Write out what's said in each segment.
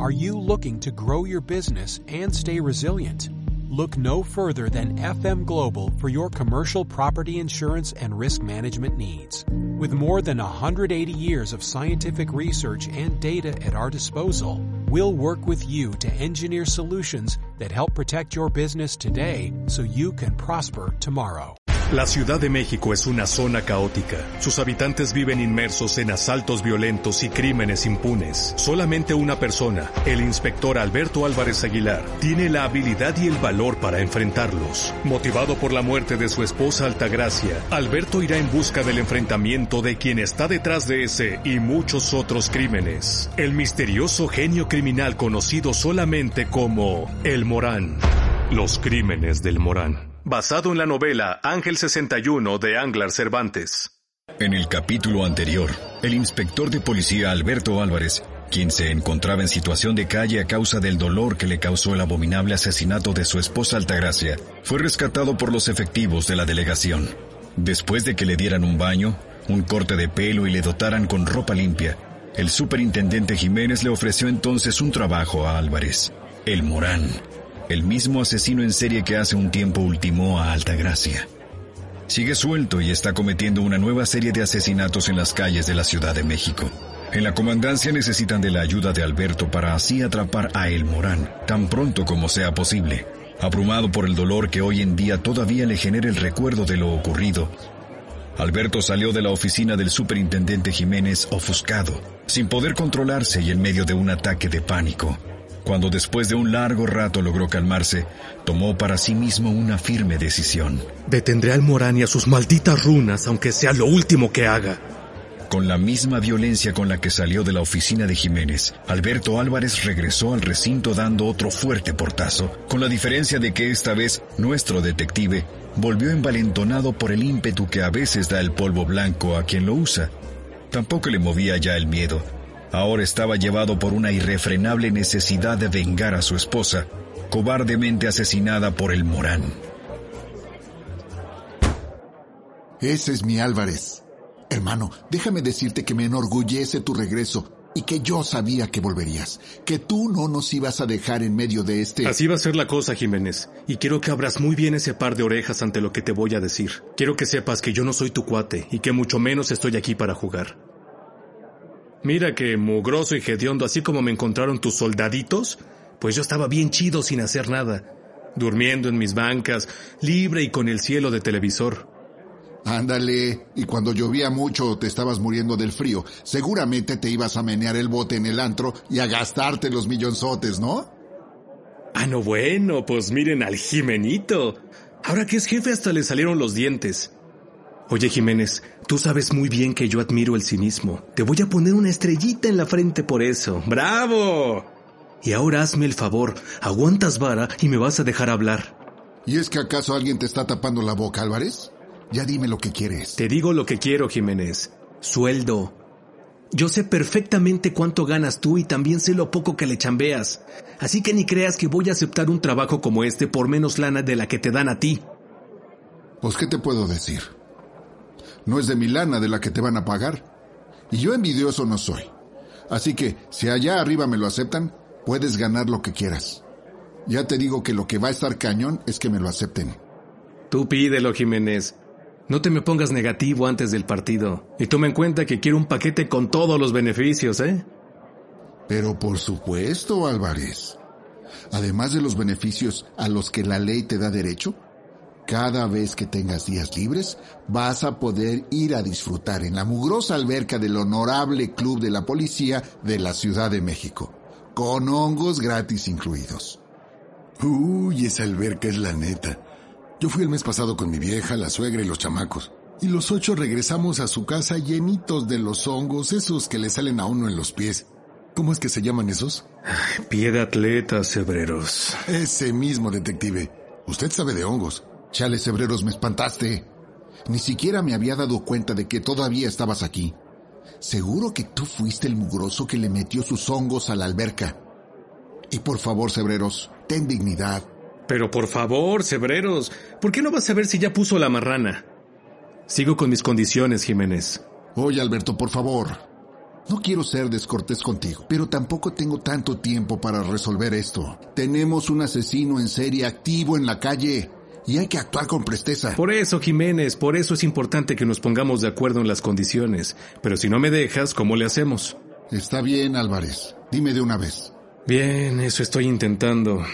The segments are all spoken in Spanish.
Are you looking to grow your business and stay resilient? Look no further than FM Global for your commercial property insurance and risk management needs. With more than 180 years of scientific research and data at our disposal, we'll work with you to engineer solutions that help protect your business today so you can prosper tomorrow. La Ciudad de México es una zona caótica. Sus habitantes viven inmersos en asaltos violentos y crímenes impunes. Solamente una persona, el inspector Alberto Álvarez Aguilar, tiene la habilidad y el valor para enfrentarlos. Motivado por la muerte de su esposa Altagracia, Alberto irá en busca del enfrentamiento de quien está detrás de ese y muchos otros crímenes. El misterioso genio criminal conocido solamente como El Morán. Los crímenes del Morán basado en la novela Ángel 61 de Anglar Cervantes. En el capítulo anterior, el inspector de policía Alberto Álvarez, quien se encontraba en situación de calle a causa del dolor que le causó el abominable asesinato de su esposa Altagracia, fue rescatado por los efectivos de la delegación. Después de que le dieran un baño, un corte de pelo y le dotaran con ropa limpia, el superintendente Jiménez le ofreció entonces un trabajo a Álvarez, el Morán, el mismo asesino en serie que hace un tiempo ultimó a Altagracia. Sigue suelto y está cometiendo una nueva serie de asesinatos en las calles de la Ciudad de México. En la comandancia necesitan de la ayuda de Alberto para así atrapar a El Morán tan pronto como sea posible. Abrumado por el dolor que hoy en día todavía le genera el recuerdo de lo ocurrido, Alberto salió de la oficina del superintendente Jiménez ofuscado, sin poder controlarse y en medio de un ataque de pánico. Cuando después de un largo rato logró calmarse, tomó para sí mismo una firme decisión. Detendré al Morán y a sus malditas runas, aunque sea lo último que haga. Con la misma violencia con la que salió de la oficina de Jiménez, Alberto Álvarez regresó al recinto dando otro fuerte portazo, con la diferencia de que esta vez nuestro detective volvió envalentonado por el ímpetu que a veces da el polvo blanco a quien lo usa. Tampoco le movía ya el miedo, Ahora estaba llevado por una irrefrenable necesidad de vengar a su esposa, cobardemente asesinada por el Morán. Ese es mi Álvarez. Hermano, déjame decirte que me enorgullece tu regreso y que yo sabía que volverías, que tú no nos ibas a dejar en medio de este... Así va a ser la cosa, Jiménez, y quiero que abras muy bien ese par de orejas ante lo que te voy a decir. Quiero que sepas que yo no soy tu cuate y que mucho menos estoy aquí para jugar. Mira que mugroso y hediondo, así como me encontraron tus soldaditos, pues yo estaba bien chido sin hacer nada, durmiendo en mis bancas, libre y con el cielo de televisor. Ándale, y cuando llovía mucho te estabas muriendo del frío, seguramente te ibas a menear el bote en el antro y a gastarte los millonzotes, ¿no? Ah, no bueno, pues miren al Jimenito. Ahora que es jefe hasta le salieron los dientes. Oye Jiménez, tú sabes muy bien que yo admiro el cinismo. Te voy a poner una estrellita en la frente por eso. ¡Bravo! Y ahora hazme el favor, aguantas vara y me vas a dejar hablar. ¿Y es que acaso alguien te está tapando la boca, Álvarez? Ya dime lo que quieres. Te digo lo que quiero, Jiménez. Sueldo. Yo sé perfectamente cuánto ganas tú y también sé lo poco que le chambeas. Así que ni creas que voy a aceptar un trabajo como este por menos lana de la que te dan a ti. Pues, ¿qué te puedo decir? No es de mi lana de la que te van a pagar. Y yo envidioso no soy. Así que, si allá arriba me lo aceptan, puedes ganar lo que quieras. Ya te digo que lo que va a estar cañón es que me lo acepten. Tú pídelo, Jiménez. No te me pongas negativo antes del partido. Y toma en cuenta que quiero un paquete con todos los beneficios, ¿eh? Pero por supuesto, Álvarez. Además de los beneficios a los que la ley te da derecho, cada vez que tengas días libres, vas a poder ir a disfrutar en la mugrosa alberca del honorable Club de la Policía de la Ciudad de México, con hongos gratis incluidos. Uy, esa alberca es la neta. Yo fui el mes pasado con mi vieja, la suegra y los chamacos. Y los ocho regresamos a su casa llenitos de los hongos, esos que le salen a uno en los pies. ¿Cómo es que se llaman esos? pie de atleta, Cebreros. Ese mismo, detective. Usted sabe de hongos. Chales Hebreros, me espantaste. Ni siquiera me había dado cuenta de que todavía estabas aquí. Seguro que tú fuiste el mugroso que le metió sus hongos a la alberca. Y por favor, Cebreros, ten dignidad. Pero por favor, Cebreros, ¿por qué no vas a ver si ya puso la marrana? Sigo con mis condiciones, Jiménez. Oye, Alberto, por favor. No quiero ser descortés contigo, pero tampoco tengo tanto tiempo para resolver esto. Tenemos un asesino en serie activo en la calle y hay que actuar con presteza. Por eso, Jiménez, por eso es importante que nos pongamos de acuerdo en las condiciones. Pero si no me dejas, ¿cómo le hacemos? Está bien, Álvarez. Dime de una vez. Bien, eso estoy intentando.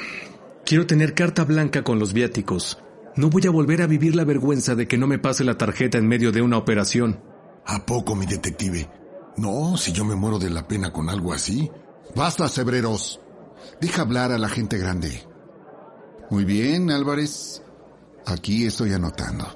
Quiero tener carta blanca con los viáticos. No voy a volver a vivir la vergüenza de que no me pase la tarjeta en medio de una operación. ¿A poco, mi detective? No, si yo me muero de la pena con algo así. Basta, Cebreros. Deja hablar a la gente grande. Muy bien, Álvarez. Aquí estoy anotando.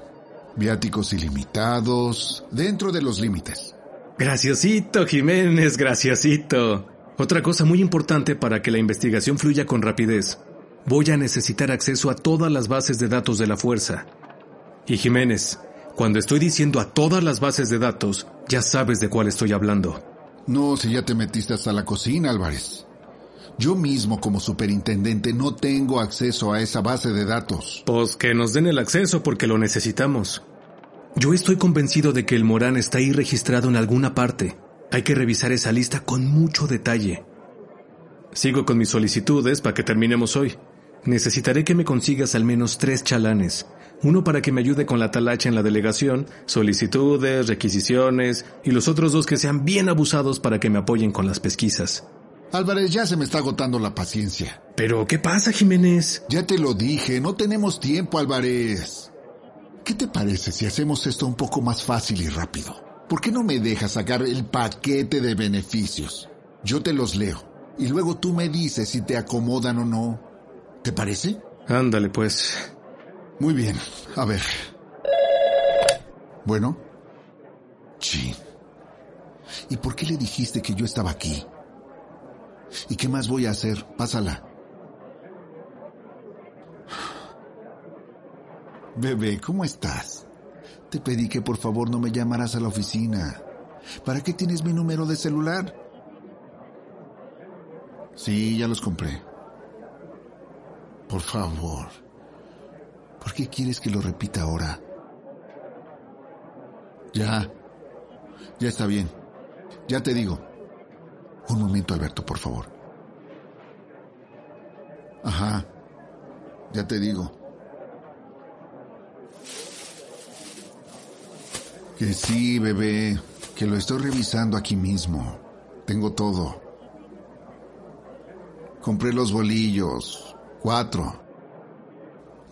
Viáticos ilimitados, dentro de los límites. Graciosito, Jiménez, graciosito. Otra cosa muy importante para que la investigación fluya con rapidez. Voy a necesitar acceso a todas las bases de datos de la fuerza. Y Jiménez, cuando estoy diciendo a todas las bases de datos, ya sabes de cuál estoy hablando. No, si ya te metiste hasta la cocina, Álvarez. Yo mismo como superintendente no tengo acceso a esa base de datos. Pues que nos den el acceso porque lo necesitamos. Yo estoy convencido de que el Morán está ahí registrado en alguna parte. Hay que revisar esa lista con mucho detalle. Sigo con mis solicitudes para que terminemos hoy. Necesitaré que me consigas al menos tres chalanes. Uno para que me ayude con la talacha en la delegación, solicitudes, requisiciones, y los otros dos que sean bien abusados para que me apoyen con las pesquisas. Álvarez, ya se me está agotando la paciencia. Pero, ¿qué pasa, Jiménez? Ya te lo dije, no tenemos tiempo, Álvarez. ¿Qué te parece si hacemos esto un poco más fácil y rápido? ¿Por qué no me dejas sacar el paquete de beneficios? Yo te los leo y luego tú me dices si te acomodan o no. ¿Te parece? Ándale, pues. Muy bien. A ver. Bueno. Sí. ¿Y por qué le dijiste que yo estaba aquí? ¿Y qué más voy a hacer? Pásala. Bebé, ¿cómo estás? Te pedí que por favor no me llamaras a la oficina. ¿Para qué tienes mi número de celular? Sí, ya los compré. Por favor. ¿Por qué quieres que lo repita ahora? Ya. Ya está bien. Ya te digo. Un momento, Alberto, por favor. Ajá. Ya te digo. Que sí, bebé. Que lo estoy revisando aquí mismo. Tengo todo. Compré los bolillos. Cuatro.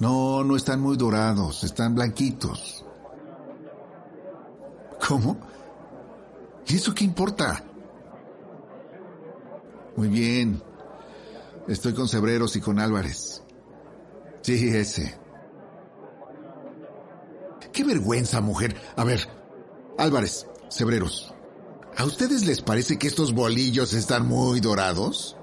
No, no están muy dorados. Están blanquitos. ¿Cómo? ¿Y eso qué importa? Muy bien. Estoy con Cebreros y con Álvarez. Sí, ese. Qué vergüenza, mujer. A ver, Álvarez, Cebreros. ¿A ustedes les parece que estos bolillos están muy dorados?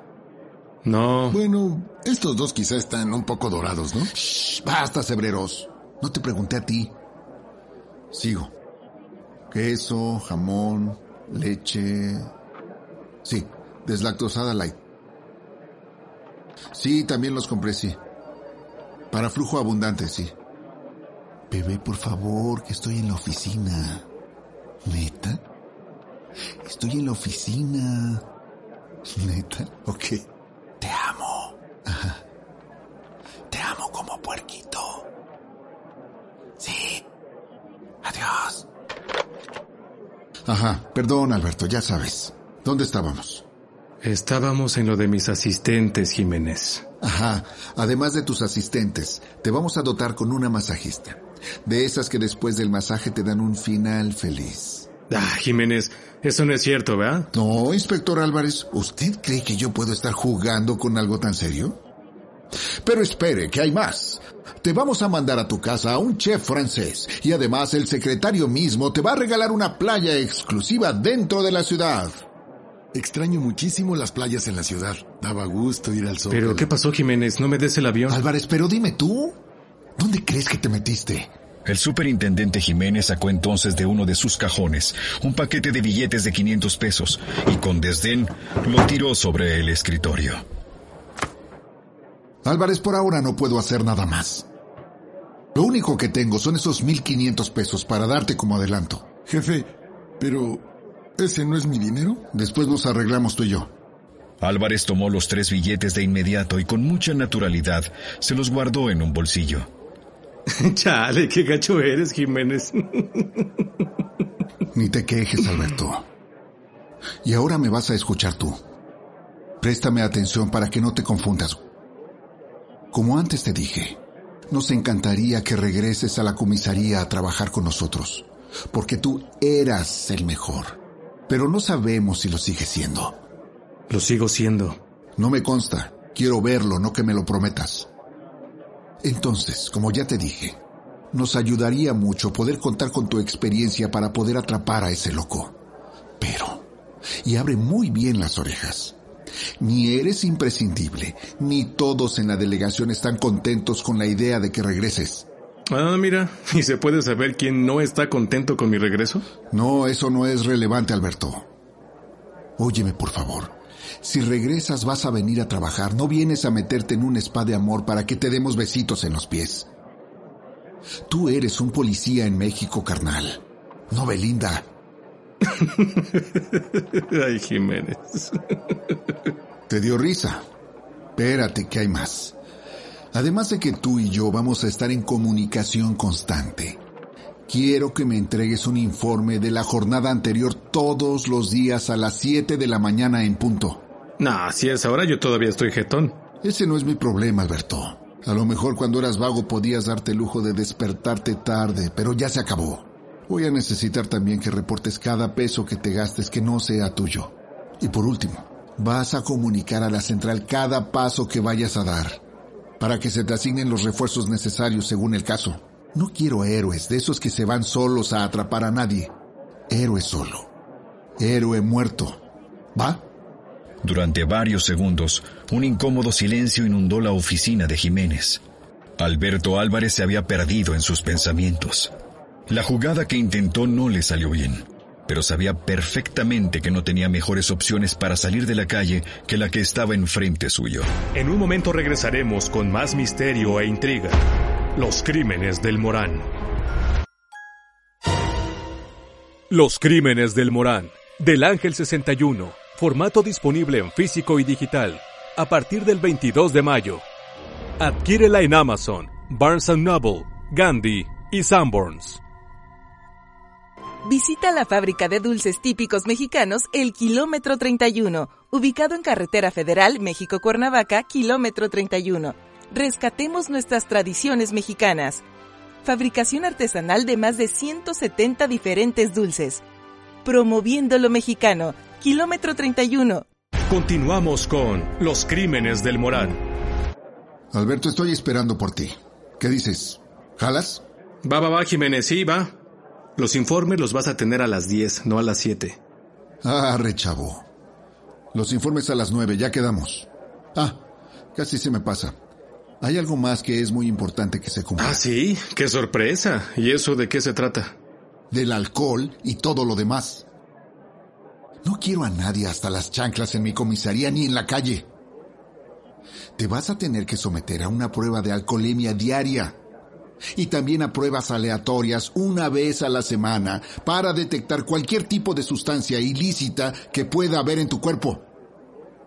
No. Bueno, estos dos quizá están un poco dorados, ¿no? Shh, basta, Cebreros. No te pregunté a ti. Sigo. Queso, jamón, leche. Sí, deslactosada light. Sí, también los compré, sí. Para flujo abundante, sí. Bebé, por favor, que estoy en la oficina. ¿Neta? Estoy en la oficina. ¿Neta? Ok. Te amo. Ajá. Te amo como puerquito. Sí. Adiós. Ajá. Perdón, Alberto, ya sabes. ¿Dónde estábamos? Estábamos en lo de mis asistentes, Jiménez. Ajá. Además de tus asistentes, te vamos a dotar con una masajista. De esas que después del masaje te dan un final feliz. Ah, Jiménez, eso no es cierto, ¿verdad? No, inspector Álvarez, ¿usted cree que yo puedo estar jugando con algo tan serio? Pero espere, que hay más. Te vamos a mandar a tu casa a un chef francés y además el secretario mismo te va a regalar una playa exclusiva dentro de la ciudad. Extraño muchísimo las playas en la ciudad. Daba gusto ir al sol. Pero, ¿qué pasó, Jiménez? No me des el avión. Álvarez, pero dime tú, ¿dónde crees que te metiste? El superintendente Jiménez sacó entonces de uno de sus cajones un paquete de billetes de 500 pesos y con desdén lo tiró sobre el escritorio. Álvarez, por ahora no puedo hacer nada más. Lo único que tengo son esos 1500 pesos para darte como adelanto. Jefe, pero ¿Ese no es mi dinero? Después nos arreglamos tú y yo. Álvarez tomó los tres billetes de inmediato y con mucha naturalidad se los guardó en un bolsillo. Chale, qué gacho eres, Jiménez. Ni te quejes, Alberto. Y ahora me vas a escuchar tú. Préstame atención para que no te confundas. Como antes te dije, nos encantaría que regreses a la comisaría a trabajar con nosotros, porque tú eras el mejor, pero no sabemos si lo sigues siendo. Lo sigo siendo. No me consta, quiero verlo, no que me lo prometas. Entonces, como ya te dije, nos ayudaría mucho poder contar con tu experiencia para poder atrapar a ese loco. Pero, y abre muy bien las orejas, ni eres imprescindible, ni todos en la delegación están contentos con la idea de que regreses. Ah, mira, ¿y se puede saber quién no está contento con mi regreso? No, eso no es relevante, Alberto. Óyeme, por favor. Si regresas vas a venir a trabajar, no vienes a meterte en un spa de amor para que te demos besitos en los pies. Tú eres un policía en México, carnal. No, Belinda. Ay, Jiménez. Te dio risa. Espérate, que hay más. Además de que tú y yo vamos a estar en comunicación constante. Quiero que me entregues un informe de la jornada anterior todos los días a las 7 de la mañana en punto. Nah, si es ahora yo todavía estoy jetón. Ese no es mi problema, Alberto. A lo mejor cuando eras vago podías darte el lujo de despertarte tarde, pero ya se acabó. Voy a necesitar también que reportes cada peso que te gastes que no sea tuyo. Y por último, vas a comunicar a la central cada paso que vayas a dar, para que se te asignen los refuerzos necesarios según el caso. No quiero héroes, de esos que se van solos a atrapar a nadie. Héroe solo. Héroe muerto. ¿Va? Durante varios segundos, un incómodo silencio inundó la oficina de Jiménez. Alberto Álvarez se había perdido en sus pensamientos. La jugada que intentó no le salió bien, pero sabía perfectamente que no tenía mejores opciones para salir de la calle que la que estaba enfrente suyo. En un momento regresaremos con más misterio e intriga. Los crímenes del Morán. Los crímenes del Morán. Del Ángel 61. Formato disponible en físico y digital. A partir del 22 de mayo. Adquírela en Amazon, Barnes Noble, Gandhi y Sanborns. Visita la fábrica de dulces típicos mexicanos El Kilómetro 31, ubicado en Carretera Federal México-Cuernavaca, Kilómetro 31. Rescatemos nuestras tradiciones mexicanas. Fabricación artesanal de más de 170 diferentes dulces. Promoviendo lo mexicano. Kilómetro 31. Continuamos con Los crímenes del Morán. Alberto, estoy esperando por ti. ¿Qué dices? ¿Jalas? Va, va, va, Jiménez, sí, va. Los informes los vas a tener a las 10, no a las 7. Ah, rechavo. Los informes a las 9, ya quedamos. Ah, casi se me pasa. Hay algo más que es muy importante que se cumpla. Ah, sí, qué sorpresa. ¿Y eso de qué se trata? Del alcohol y todo lo demás. No quiero a nadie hasta las chanclas en mi comisaría ni en la calle. Te vas a tener que someter a una prueba de alcoholemia diaria y también a pruebas aleatorias una vez a la semana para detectar cualquier tipo de sustancia ilícita que pueda haber en tu cuerpo.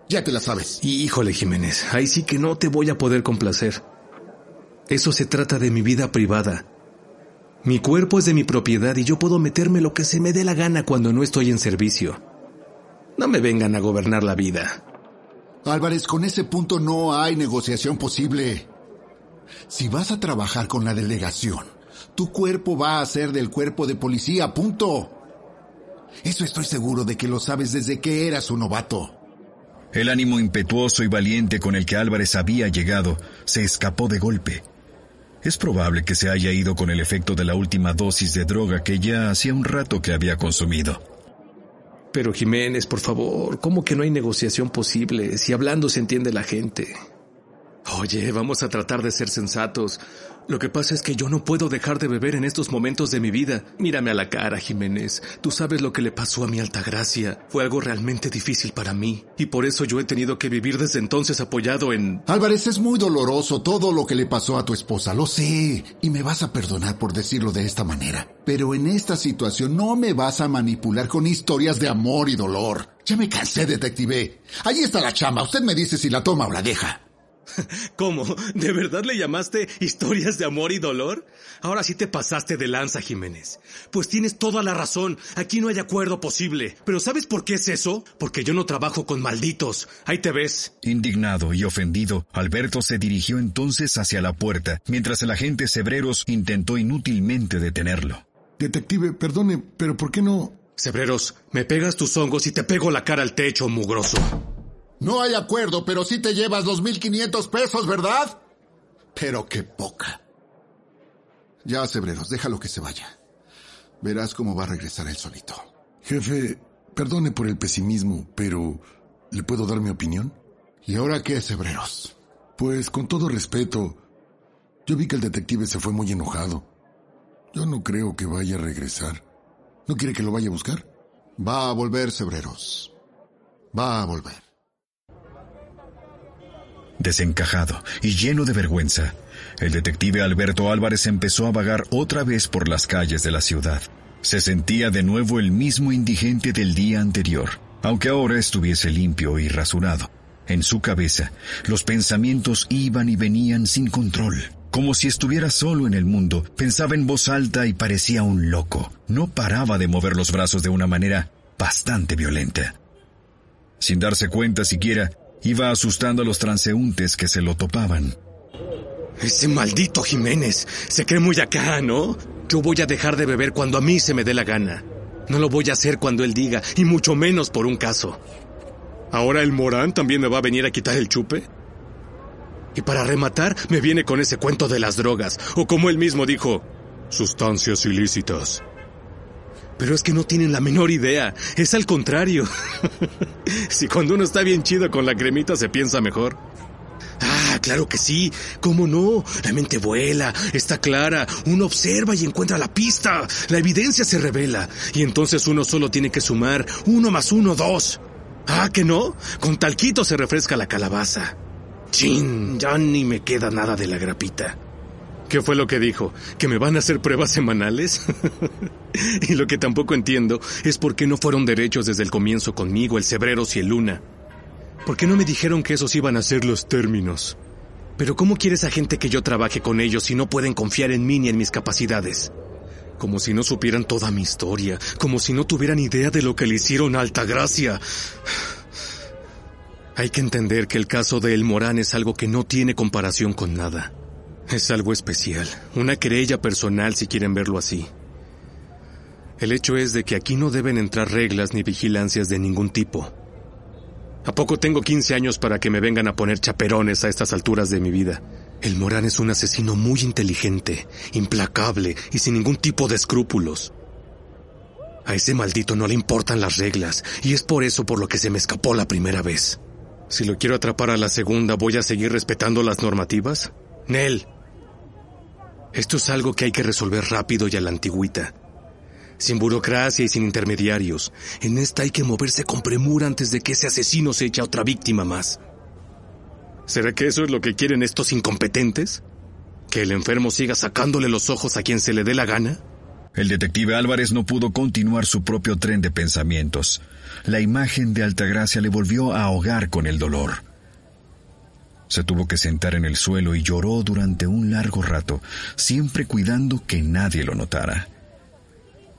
Ya te la sabes. Híjole, Jiménez, ahí sí que no te voy a poder complacer. Eso se trata de mi vida privada. Mi cuerpo es de mi propiedad y yo puedo meterme lo que se me dé la gana cuando no estoy en servicio. No me vengan a gobernar la vida. Álvarez, con ese punto no hay negociación posible. Si vas a trabajar con la delegación, tu cuerpo va a ser del cuerpo de policía, punto. Eso estoy seguro de que lo sabes desde que eras un novato. El ánimo impetuoso y valiente con el que Álvarez había llegado se escapó de golpe. Es probable que se haya ido con el efecto de la última dosis de droga que ya hacía un rato que había consumido. Pero Jiménez, por favor, ¿cómo que no hay negociación posible si hablando se entiende la gente? Oye, vamos a tratar de ser sensatos. Lo que pasa es que yo no puedo dejar de beber en estos momentos de mi vida. Mírame a la cara, Jiménez. Tú sabes lo que le pasó a mi Altagracia. Fue algo realmente difícil para mí. Y por eso yo he tenido que vivir desde entonces apoyado en... Álvarez, es muy doloroso todo lo que le pasó a tu esposa. Lo sé. Y me vas a perdonar por decirlo de esta manera. Pero en esta situación no me vas a manipular con historias de amor y dolor. Ya me cansé, detective. Ahí está la chamba. Usted me dice si la toma o la deja. ¿Cómo? ¿De verdad le llamaste historias de amor y dolor? Ahora sí te pasaste de lanza, Jiménez. Pues tienes toda la razón. Aquí no hay acuerdo posible. Pero ¿sabes por qué es eso? Porque yo no trabajo con malditos. Ahí te ves. Indignado y ofendido, Alberto se dirigió entonces hacia la puerta, mientras el agente Cebreros intentó inútilmente detenerlo. Detective, perdone, pero ¿por qué no? Cebreros, me pegas tus hongos y te pego la cara al techo, mugroso. No hay acuerdo, pero sí te llevas los 1500 pesos, ¿verdad? Pero qué poca. Ya, Cebreros, déjalo que se vaya. Verás cómo va a regresar él solito. Jefe, perdone por el pesimismo, pero ¿le puedo dar mi opinión? ¿Y ahora qué, Cebreros? Pues con todo respeto, yo vi que el detective se fue muy enojado. Yo no creo que vaya a regresar. ¿No quiere que lo vaya a buscar? Va a volver, Cebreros. Va a volver. Desencajado y lleno de vergüenza, el detective Alberto Álvarez empezó a vagar otra vez por las calles de la ciudad. Se sentía de nuevo el mismo indigente del día anterior, aunque ahora estuviese limpio y rasurado. En su cabeza, los pensamientos iban y venían sin control. Como si estuviera solo en el mundo, pensaba en voz alta y parecía un loco. No paraba de mover los brazos de una manera bastante violenta. Sin darse cuenta siquiera, Iba asustando a los transeúntes que se lo topaban. Ese maldito Jiménez se cree muy acá, ¿no? Yo voy a dejar de beber cuando a mí se me dé la gana. No lo voy a hacer cuando él diga, y mucho menos por un caso. ¿Ahora el Morán también me va a venir a quitar el chupe? Y para rematar, me viene con ese cuento de las drogas, o como él mismo dijo, sustancias ilícitas. Pero es que no tienen la menor idea. Es al contrario. si cuando uno está bien chido con la cremita se piensa mejor. Ah, claro que sí. ¿Cómo no? La mente vuela, está clara, uno observa y encuentra la pista. La evidencia se revela. Y entonces uno solo tiene que sumar uno más uno, dos. Ah, que no? Con talquito se refresca la calabaza. Chin, ya ni me queda nada de la grapita. ¿Qué fue lo que dijo? ¿Que me van a hacer pruebas semanales? y lo que tampoco entiendo es por qué no fueron derechos desde el comienzo conmigo, el Cebreros y el Luna. ¿Por qué no me dijeron que esos iban a ser los términos? Pero ¿cómo quiere esa gente que yo trabaje con ellos si no pueden confiar en mí ni en mis capacidades? Como si no supieran toda mi historia, como si no tuvieran idea de lo que le hicieron a Altagracia. Hay que entender que el caso de El Morán es algo que no tiene comparación con nada. Es algo especial, una querella personal si quieren verlo así. El hecho es de que aquí no deben entrar reglas ni vigilancias de ningún tipo. ¿A poco tengo 15 años para que me vengan a poner chaperones a estas alturas de mi vida? El Morán es un asesino muy inteligente, implacable y sin ningún tipo de escrúpulos. A ese maldito no le importan las reglas, y es por eso por lo que se me escapó la primera vez. Si lo quiero atrapar a la segunda, ¿voy a seguir respetando las normativas? Nel, esto es algo que hay que resolver rápido y a la antigüita. Sin burocracia y sin intermediarios. En esta hay que moverse con premura antes de que ese asesino se eche a otra víctima más. ¿Será que eso es lo que quieren estos incompetentes? ¿Que el enfermo siga sacándole los ojos a quien se le dé la gana? El detective Álvarez no pudo continuar su propio tren de pensamientos. La imagen de Altagracia le volvió a ahogar con el dolor. Se tuvo que sentar en el suelo y lloró durante un largo rato, siempre cuidando que nadie lo notara.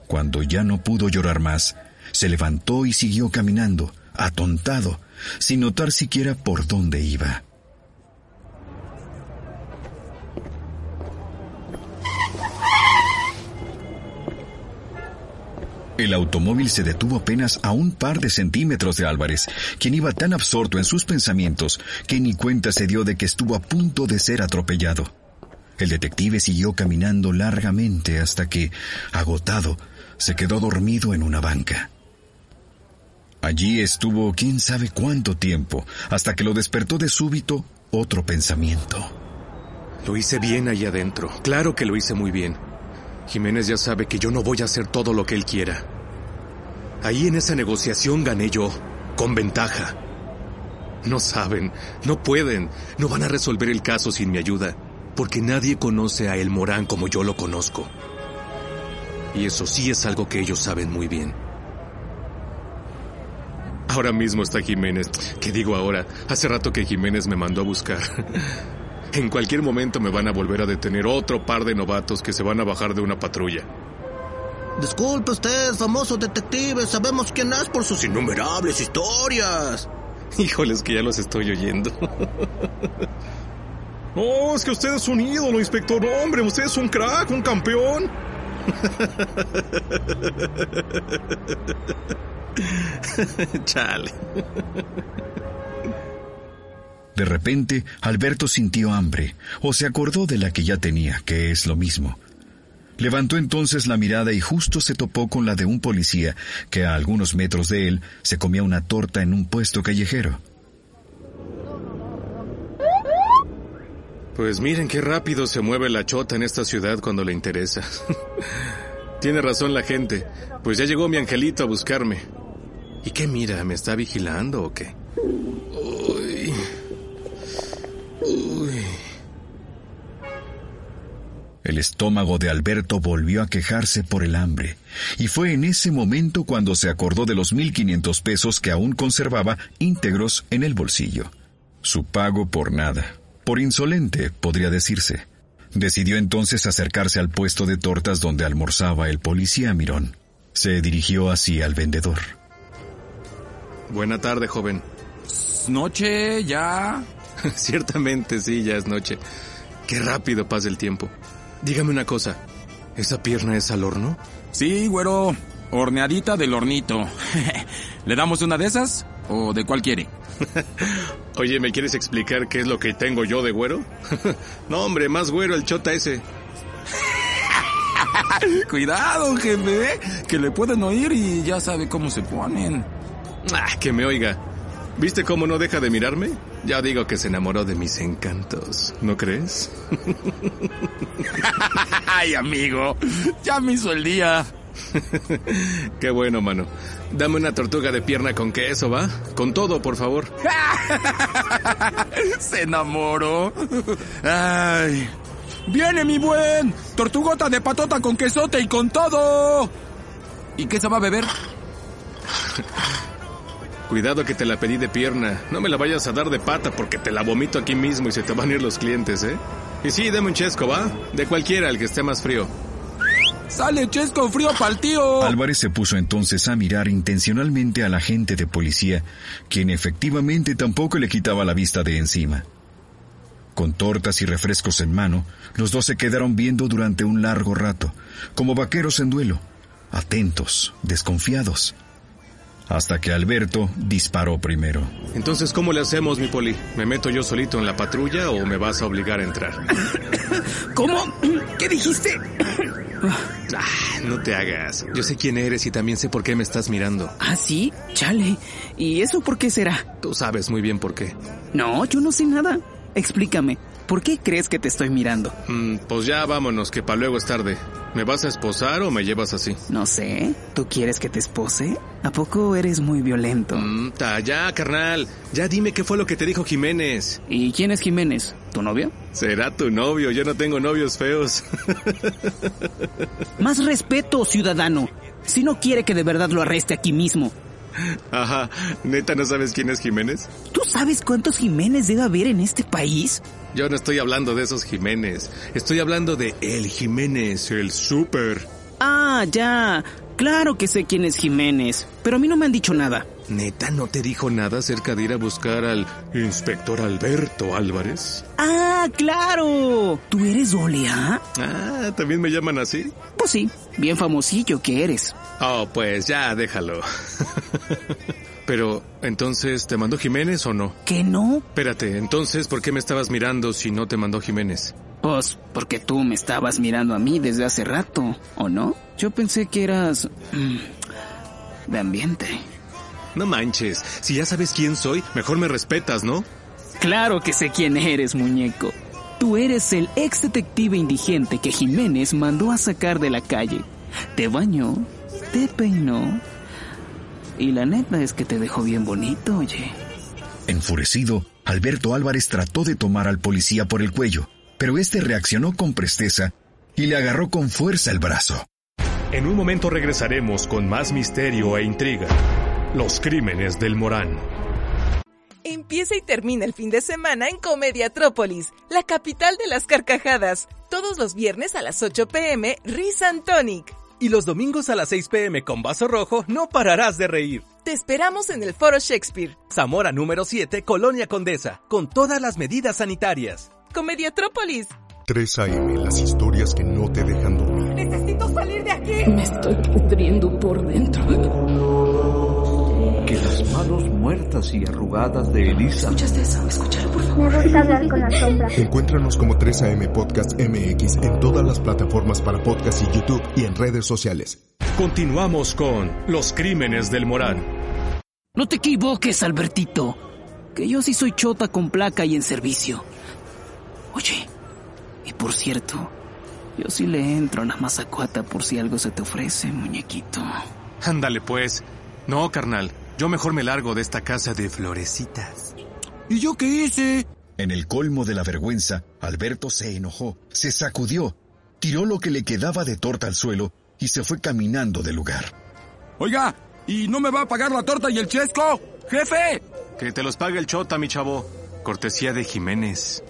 Cuando ya no pudo llorar más, se levantó y siguió caminando, atontado, sin notar siquiera por dónde iba. El automóvil se detuvo apenas a un par de centímetros de Álvarez, quien iba tan absorto en sus pensamientos que ni cuenta se dio de que estuvo a punto de ser atropellado. El detective siguió caminando largamente hasta que, agotado, se quedó dormido en una banca. Allí estuvo quién sabe cuánto tiempo, hasta que lo despertó de súbito otro pensamiento. Lo hice bien ahí adentro. Claro que lo hice muy bien. Jiménez ya sabe que yo no voy a hacer todo lo que él quiera. Ahí en esa negociación gané yo, con ventaja. No saben, no pueden, no van a resolver el caso sin mi ayuda, porque nadie conoce a El Morán como yo lo conozco. Y eso sí es algo que ellos saben muy bien. Ahora mismo está Jiménez. ¿Qué digo ahora? Hace rato que Jiménez me mandó a buscar. En cualquier momento me van a volver a detener otro par de novatos que se van a bajar de una patrulla. Disculpe usted, famoso detective, sabemos quién es por sus innumerables historias. Híjoles que ya los estoy oyendo. Oh, es que usted es un ídolo, inspector. Hombre, usted es un crack, un campeón. Chale. De repente, Alberto sintió hambre, o se acordó de la que ya tenía, que es lo mismo. Levantó entonces la mirada y justo se topó con la de un policía que a algunos metros de él se comía una torta en un puesto callejero. Pues miren qué rápido se mueve la chota en esta ciudad cuando le interesa. Tiene razón la gente, pues ya llegó mi angelito a buscarme. ¿Y qué mira? ¿Me está vigilando o qué? Uy. Uy. El estómago de Alberto volvió a quejarse por el hambre, y fue en ese momento cuando se acordó de los 1.500 pesos que aún conservaba íntegros en el bolsillo. Su pago por nada, por insolente, podría decirse. Decidió entonces acercarse al puesto de tortas donde almorzaba el policía Mirón. Se dirigió así al vendedor. Buena tarde, joven. Noche, ya. Ciertamente, sí, ya es noche. Qué rápido pasa el tiempo. Dígame una cosa. ¿Esa pierna es al horno? Sí, güero. Horneadita del hornito. ¿Le damos una de esas? ¿O de cuál quiere? Oye, ¿me quieres explicar qué es lo que tengo yo de güero? no, hombre, más güero el chota ese. Cuidado, jefe, que le pueden oír y ya sabe cómo se ponen. Ah, que me oiga. ¿Viste cómo no deja de mirarme? Ya digo que se enamoró de mis encantos, ¿no crees? Ay, amigo, ya me hizo el día. Qué bueno, mano. Dame una tortuga de pierna con queso, ¿va? Con todo, por favor. Se enamoró. Ay. Viene, mi buen. Tortugota de patota con quesote y con todo. ¿Y qué se va a beber? Cuidado que te la pedí de pierna. No me la vayas a dar de pata porque te la vomito aquí mismo y se te van a ir los clientes, ¿eh? Y sí, dame un chesco, ¿va? De cualquiera, el que esté más frío. ¡Sale chesco frío pa'l tío! Álvarez se puso entonces a mirar intencionalmente al agente de policía, quien efectivamente tampoco le quitaba la vista de encima. Con tortas y refrescos en mano, los dos se quedaron viendo durante un largo rato, como vaqueros en duelo, atentos, desconfiados hasta que Alberto disparó primero. Entonces, ¿cómo le hacemos, mi poli? ¿Me meto yo solito en la patrulla o me vas a obligar a entrar? ¿Cómo? ¿Qué dijiste? Ah, no te hagas. Yo sé quién eres y también sé por qué me estás mirando. ¿Ah, sí? Chale. ¿Y eso por qué será? Tú sabes muy bien por qué. No, yo no sé nada. Explícame. ¿Por qué crees que te estoy mirando? Mm, pues ya vámonos, que para luego es tarde. ¿Me vas a esposar o me llevas así? No sé. ¿Tú quieres que te espose? ¿A poco eres muy violento? Mm, ta, ya, carnal. Ya dime qué fue lo que te dijo Jiménez. ¿Y quién es Jiménez? ¿Tu novio? Será tu novio. Yo no tengo novios feos. Más respeto, ciudadano. Si no quiere que de verdad lo arreste aquí mismo. Ajá. ¿Neta no sabes quién es Jiménez? ¿Tú sabes cuántos Jiménez debe haber en este país? Yo no estoy hablando de esos Jiménez. Estoy hablando de el Jiménez, el súper. Ah, ya. Claro que sé quién es Jiménez, pero a mí no me han dicho nada. ¿Neta no te dijo nada acerca de ir a buscar al inspector Alberto Álvarez? Ah, claro. ¿Tú eres Olea? Ah, ¿también me llaman así? Pues sí, bien famosillo que eres. Oh, pues ya, déjalo. Pero, entonces, ¿te mandó Jiménez o no? ¿Que no? Espérate, entonces, ¿por qué me estabas mirando si no te mandó Jiménez? Pues porque tú me estabas mirando a mí desde hace rato, ¿o no? Yo pensé que eras... mm, de ambiente. No manches, si ya sabes quién soy, mejor me respetas, ¿no? Claro que sé quién eres, muñeco. Tú eres el ex detective indigente que Jiménez mandó a sacar de la calle. Te bañó, te peinó. Y la neta es que te dejó bien bonito, oye. Enfurecido, Alberto Álvarez trató de tomar al policía por el cuello, pero este reaccionó con presteza y le agarró con fuerza el brazo. En un momento regresaremos con más misterio e intriga. Los crímenes del Morán. Empieza y termina el fin de semana en Comediatrópolis, la capital de las carcajadas. Todos los viernes a las 8 pm, Risa Tonic. Y los domingos a las 6 pm con vaso rojo, no pararás de reír. Te esperamos en el Foro Shakespeare. Zamora número 7, Colonia Condesa, con todas las medidas sanitarias. Comediatrópolis. 3 AM, las historias que no te dejan dormir. Necesito salir de aquí. Me estoy pudriendo por dentro. Que las manos muertas y arrugadas de Elisa. ¿Escuchaste eso? Escúchalo, por favor. Me gusta hablar con la sombra. Encuéntranos como 3AM Podcast MX en todas las plataformas para podcast y YouTube y en redes sociales. Continuamos con Los crímenes del Morán. No te equivoques, Albertito. Que yo sí soy chota con placa y en servicio. Oye, y por cierto, yo sí le entro a la mazacuata por si algo se te ofrece, muñequito. Ándale pues. No, carnal. Yo mejor me largo de esta casa de florecitas. ¿Y yo qué hice? En el colmo de la vergüenza, Alberto se enojó, se sacudió, tiró lo que le quedaba de torta al suelo y se fue caminando del lugar. Oiga, ¿y no me va a pagar la torta y el chesco? ¡Jefe! Que te los pague el chota, mi chavo. Cortesía de Jiménez.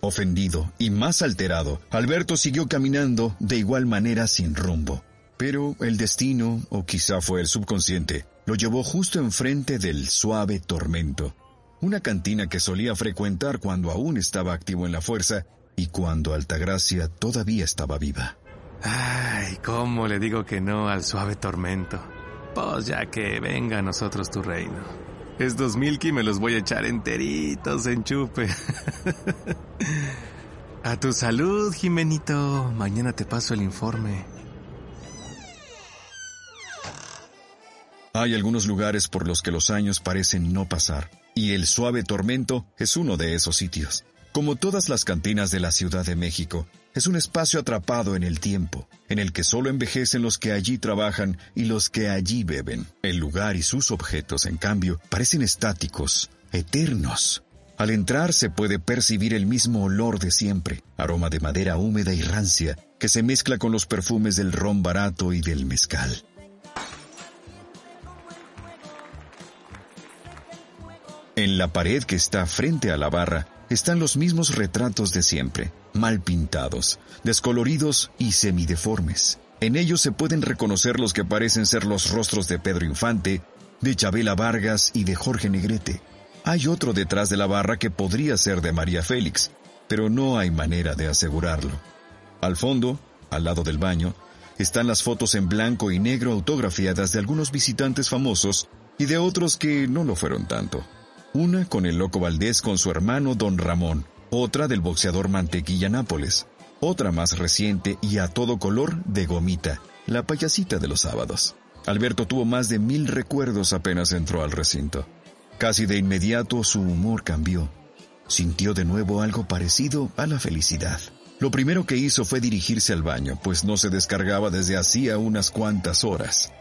Ofendido y más alterado, Alberto siguió caminando de igual manera sin rumbo. Pero el destino, o quizá fue el subconsciente, lo llevó justo enfrente del suave tormento, una cantina que solía frecuentar cuando aún estaba activo en la fuerza y cuando Altagracia todavía estaba viva. Ay, ¿cómo le digo que no al suave tormento? Pues ya que venga a nosotros tu reino. Estos milky me los voy a echar enteritos en chupe. a tu salud, Jimenito. Mañana te paso el informe. Hay algunos lugares por los que los años parecen no pasar, y el suave tormento es uno de esos sitios. Como todas las cantinas de la Ciudad de México, es un espacio atrapado en el tiempo, en el que solo envejecen los que allí trabajan y los que allí beben. El lugar y sus objetos, en cambio, parecen estáticos, eternos. Al entrar se puede percibir el mismo olor de siempre, aroma de madera húmeda y rancia, que se mezcla con los perfumes del ron barato y del mezcal. En la pared que está frente a la barra están los mismos retratos de siempre, mal pintados, descoloridos y semideformes. En ellos se pueden reconocer los que parecen ser los rostros de Pedro Infante, de Chabela Vargas y de Jorge Negrete. Hay otro detrás de la barra que podría ser de María Félix, pero no hay manera de asegurarlo. Al fondo, al lado del baño, están las fotos en blanco y negro autografiadas de algunos visitantes famosos y de otros que no lo fueron tanto. Una con el loco Valdés con su hermano Don Ramón, otra del boxeador Mantequilla Nápoles, otra más reciente y a todo color de Gomita, la payasita de los sábados. Alberto tuvo más de mil recuerdos apenas entró al recinto. Casi de inmediato su humor cambió. Sintió de nuevo algo parecido a la felicidad. Lo primero que hizo fue dirigirse al baño, pues no se descargaba desde hacía unas cuantas horas.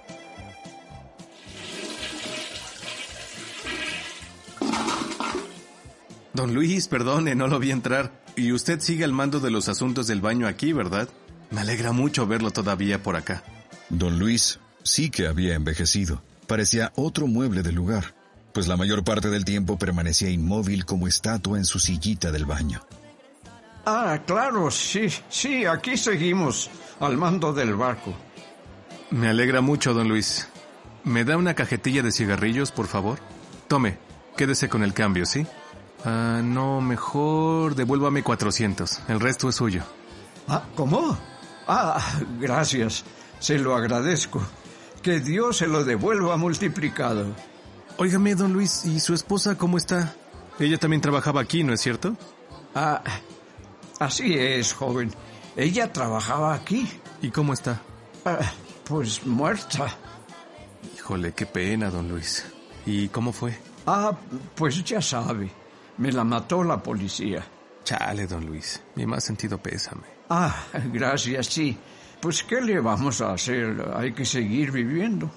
Don Luis, perdone, no lo vi entrar. Y usted sigue al mando de los asuntos del baño aquí, ¿verdad? Me alegra mucho verlo todavía por acá. Don Luis sí que había envejecido. Parecía otro mueble del lugar, pues la mayor parte del tiempo permanecía inmóvil como estatua en su sillita del baño. Ah, claro, sí, sí, aquí seguimos, al mando del barco. Me alegra mucho, don Luis. ¿Me da una cajetilla de cigarrillos, por favor? Tome, quédese con el cambio, ¿sí? Ah, no, mejor devuélvame 400. El resto es suyo. Ah, ¿cómo? Ah, gracias. Se lo agradezco. Que Dios se lo devuelva multiplicado. Óigame, don Luis, ¿y su esposa cómo está? Ella también trabajaba aquí, ¿no es cierto? Ah, así es, joven. Ella trabajaba aquí. ¿Y cómo está? Ah, pues muerta. Híjole, qué pena, don Luis. ¿Y cómo fue? Ah, pues ya sabe. Me la mató la policía. Chale, don Luis. Mi más sentido pésame. Ah, gracias, sí. Pues, ¿qué le vamos a hacer? Hay que seguir viviendo.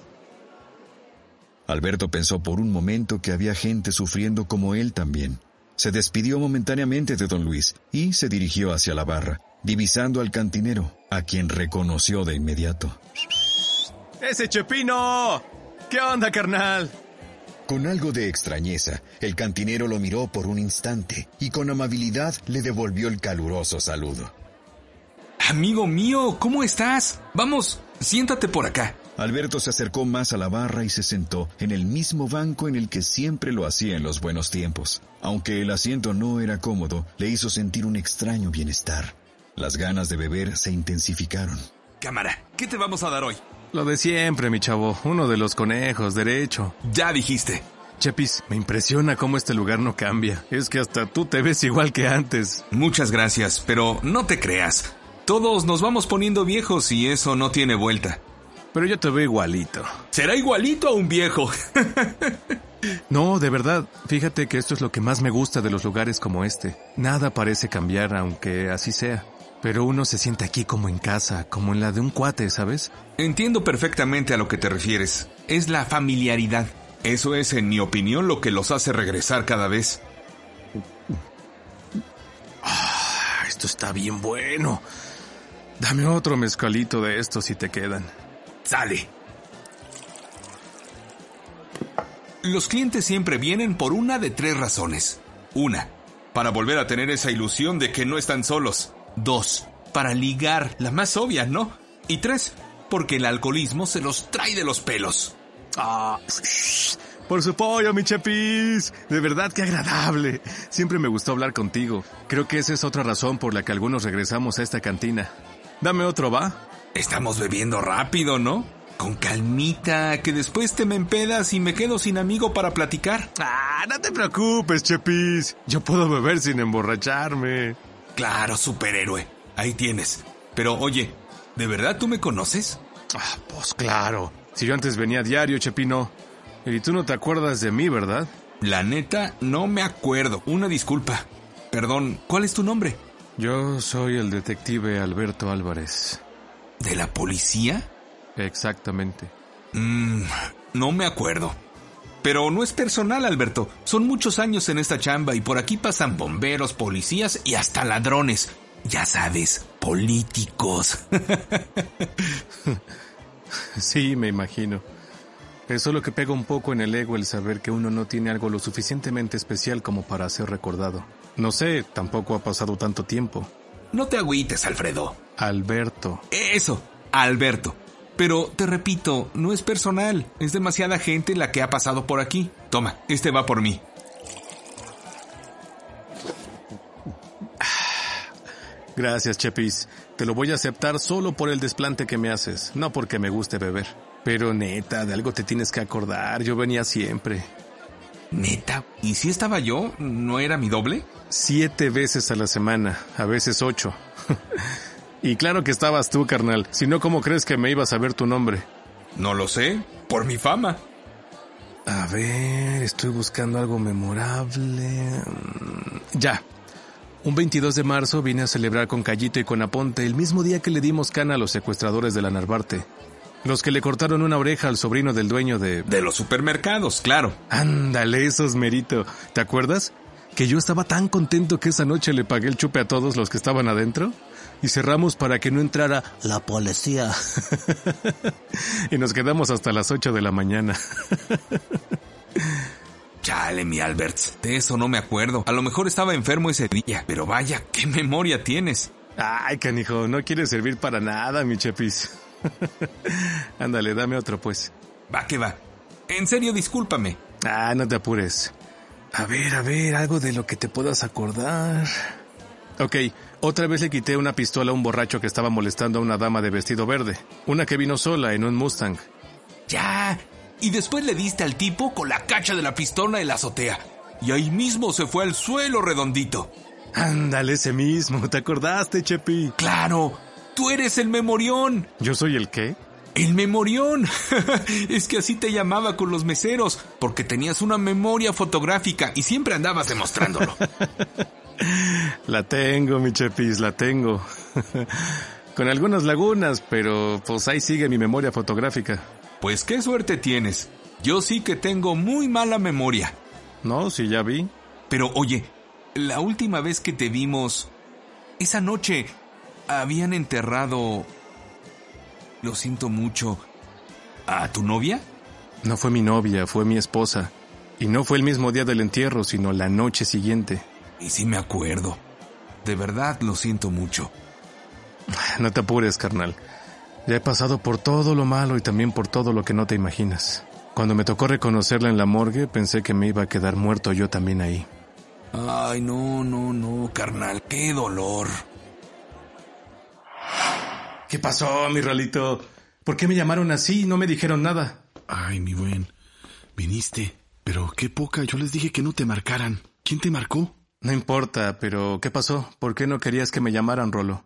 Alberto pensó por un momento que había gente sufriendo como él también. Se despidió momentáneamente de don Luis y se dirigió hacia la barra, divisando al cantinero, a quien reconoció de inmediato. ¡Ese Chepino! ¿Qué onda, carnal? Con algo de extrañeza, el cantinero lo miró por un instante y con amabilidad le devolvió el caluroso saludo. Amigo mío, ¿cómo estás? Vamos, siéntate por acá. Alberto se acercó más a la barra y se sentó en el mismo banco en el que siempre lo hacía en los buenos tiempos. Aunque el asiento no era cómodo, le hizo sentir un extraño bienestar. Las ganas de beber se intensificaron. Cámara, ¿qué te vamos a dar hoy? Lo de siempre, mi chavo. Uno de los conejos, derecho. Ya dijiste. Chepis, me impresiona cómo este lugar no cambia. Es que hasta tú te ves igual que antes. Muchas gracias, pero no te creas. Todos nos vamos poniendo viejos y eso no tiene vuelta. Pero yo te veo igualito. Será igualito a un viejo. no, de verdad. Fíjate que esto es lo que más me gusta de los lugares como este. Nada parece cambiar, aunque así sea. Pero uno se siente aquí como en casa, como en la de un cuate, ¿sabes? Entiendo perfectamente a lo que te refieres. Es la familiaridad. Eso es, en mi opinión, lo que los hace regresar cada vez. Ah, esto está bien bueno. Dame otro mezcalito de estos si te quedan. Sale. Los clientes siempre vienen por una de tres razones. Una, para volver a tener esa ilusión de que no están solos. Dos, para ligar, la más obvia, ¿no? Y tres, porque el alcoholismo se los trae de los pelos. Ah, por su pollo, mi chapis. De verdad que agradable. Siempre me gustó hablar contigo. Creo que esa es otra razón por la que algunos regresamos a esta cantina. Dame otro, ¿va? Estamos bebiendo rápido, ¿no? Con calmita, que después te me empedas y me quedo sin amigo para platicar. Ah, no te preocupes, Chepis. Yo puedo beber sin emborracharme. Claro, superhéroe. Ahí tienes. Pero oye, ¿de verdad tú me conoces? Ah, pues claro. Si yo antes venía a diario, Chepino. Y tú no te acuerdas de mí, ¿verdad? La neta, no me acuerdo. Una disculpa. Perdón, ¿cuál es tu nombre? Yo soy el detective Alberto Álvarez. ¿De la policía? Exactamente. Mm, no me acuerdo. Pero no es personal, Alberto. Son muchos años en esta chamba y por aquí pasan bomberos, policías y hasta ladrones. Ya sabes, políticos. sí, me imagino. Eso es lo que pega un poco en el ego el saber que uno no tiene algo lo suficientemente especial como para ser recordado. No sé, tampoco ha pasado tanto tiempo. No te agüites, Alfredo. Alberto. Eso, Alberto. Pero te repito, no es personal, es demasiada gente la que ha pasado por aquí. Toma, este va por mí. Gracias, Chepis. Te lo voy a aceptar solo por el desplante que me haces, no porque me guste beber. Pero neta, de algo te tienes que acordar, yo venía siempre. ¿Neta? ¿Y si estaba yo? ¿No era mi doble? Siete veces a la semana, a veces ocho. y claro que estabas tú, carnal. Si no, ¿cómo crees que me ibas a ver tu nombre? No lo sé, por mi fama. A ver, estoy buscando algo memorable. Ya. Un 22 de marzo vine a celebrar con Callito y con Aponte el mismo día que le dimos cana a los secuestradores de la Narvarte. Los que le cortaron una oreja al sobrino del dueño de... De los supermercados, claro. Ándale, eso es merito. ¿Te acuerdas? Que yo estaba tan contento que esa noche le pagué el chupe a todos los que estaban adentro y cerramos para que no entrara la policía. y nos quedamos hasta las 8 de la mañana. Chale, mi Alberts. De eso no me acuerdo. A lo mejor estaba enfermo ese día, pero vaya, qué memoria tienes. Ay, canijo, no quieres servir para nada, mi chepis. Ándale, dame otro, pues. Va que va. En serio, discúlpame. Ah, no te apures. A ver, a ver, algo de lo que te puedas acordar. Ok, otra vez le quité una pistola a un borracho que estaba molestando a una dama de vestido verde. Una que vino sola en un Mustang. Ya. Y después le diste al tipo con la cacha de la pistola en la azotea. Y ahí mismo se fue al suelo redondito. Ándale, ese mismo. ¿Te acordaste, Chepi? Claro. Tú eres el memorión. ¿Yo soy el qué? El memorión. es que así te llamaba con los meseros, porque tenías una memoria fotográfica y siempre andabas demostrándolo. la tengo, mi chepis, la tengo. con algunas lagunas, pero pues ahí sigue mi memoria fotográfica. Pues qué suerte tienes. Yo sí que tengo muy mala memoria. No, sí ya vi. Pero oye, la última vez que te vimos, esa noche, habían enterrado lo siento mucho. ¿A tu novia? No fue mi novia, fue mi esposa. Y no fue el mismo día del entierro, sino la noche siguiente. Y sí me acuerdo. De verdad lo siento mucho. No te apures, carnal. Ya he pasado por todo lo malo y también por todo lo que no te imaginas. Cuando me tocó reconocerla en la morgue, pensé que me iba a quedar muerto yo también ahí. Ay, no, no, no, carnal, qué dolor. ¿Qué pasó, mi Rolito? ¿Por qué me llamaron así y no me dijeron nada? Ay, mi buen. Viniste. Pero qué poca, yo les dije que no te marcaran. ¿Quién te marcó? No importa, pero ¿qué pasó? ¿Por qué no querías que me llamaran, Rolo?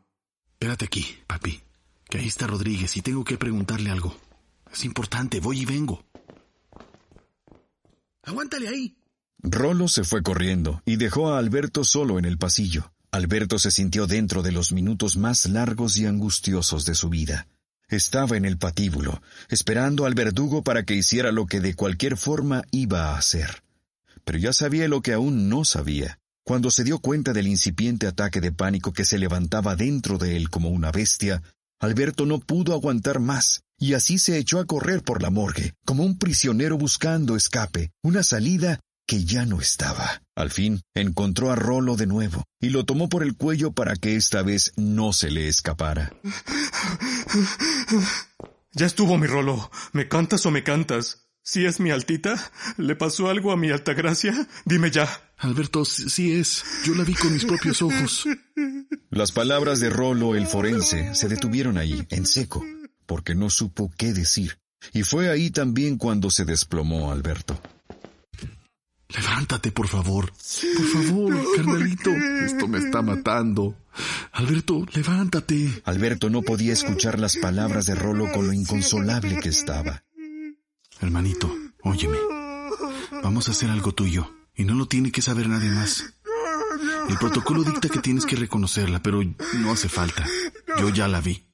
Espérate aquí, papi. Que ahí está Rodríguez y tengo que preguntarle algo. Es importante, voy y vengo. Aguántale ahí. Rolo se fue corriendo y dejó a Alberto solo en el pasillo. Alberto se sintió dentro de los minutos más largos y angustiosos de su vida. Estaba en el patíbulo, esperando al verdugo para que hiciera lo que de cualquier forma iba a hacer. Pero ya sabía lo que aún no sabía. Cuando se dio cuenta del incipiente ataque de pánico que se levantaba dentro de él como una bestia, Alberto no pudo aguantar más, y así se echó a correr por la morgue, como un prisionero buscando escape, una salida que ya no estaba. Al fin encontró a Rolo de nuevo y lo tomó por el cuello para que esta vez no se le escapara. Ya estuvo mi Rolo. ¿Me cantas o me cantas? ¿Si es mi altita? ¿Le pasó algo a mi altagracia? Dime ya. Alberto, sí es. Yo la vi con mis propios ojos. Las palabras de Rolo el forense se detuvieron ahí, en seco, porque no supo qué decir. Y fue ahí también cuando se desplomó Alberto. Levántate, por favor. Por favor, carnalito. Esto me está matando. Alberto, levántate. Alberto no podía escuchar las palabras de Rolo con lo inconsolable que estaba. Hermanito, óyeme. Vamos a hacer algo tuyo. Y no lo tiene que saber nadie más. El protocolo dicta que tienes que reconocerla, pero no hace falta. Yo ya la vi.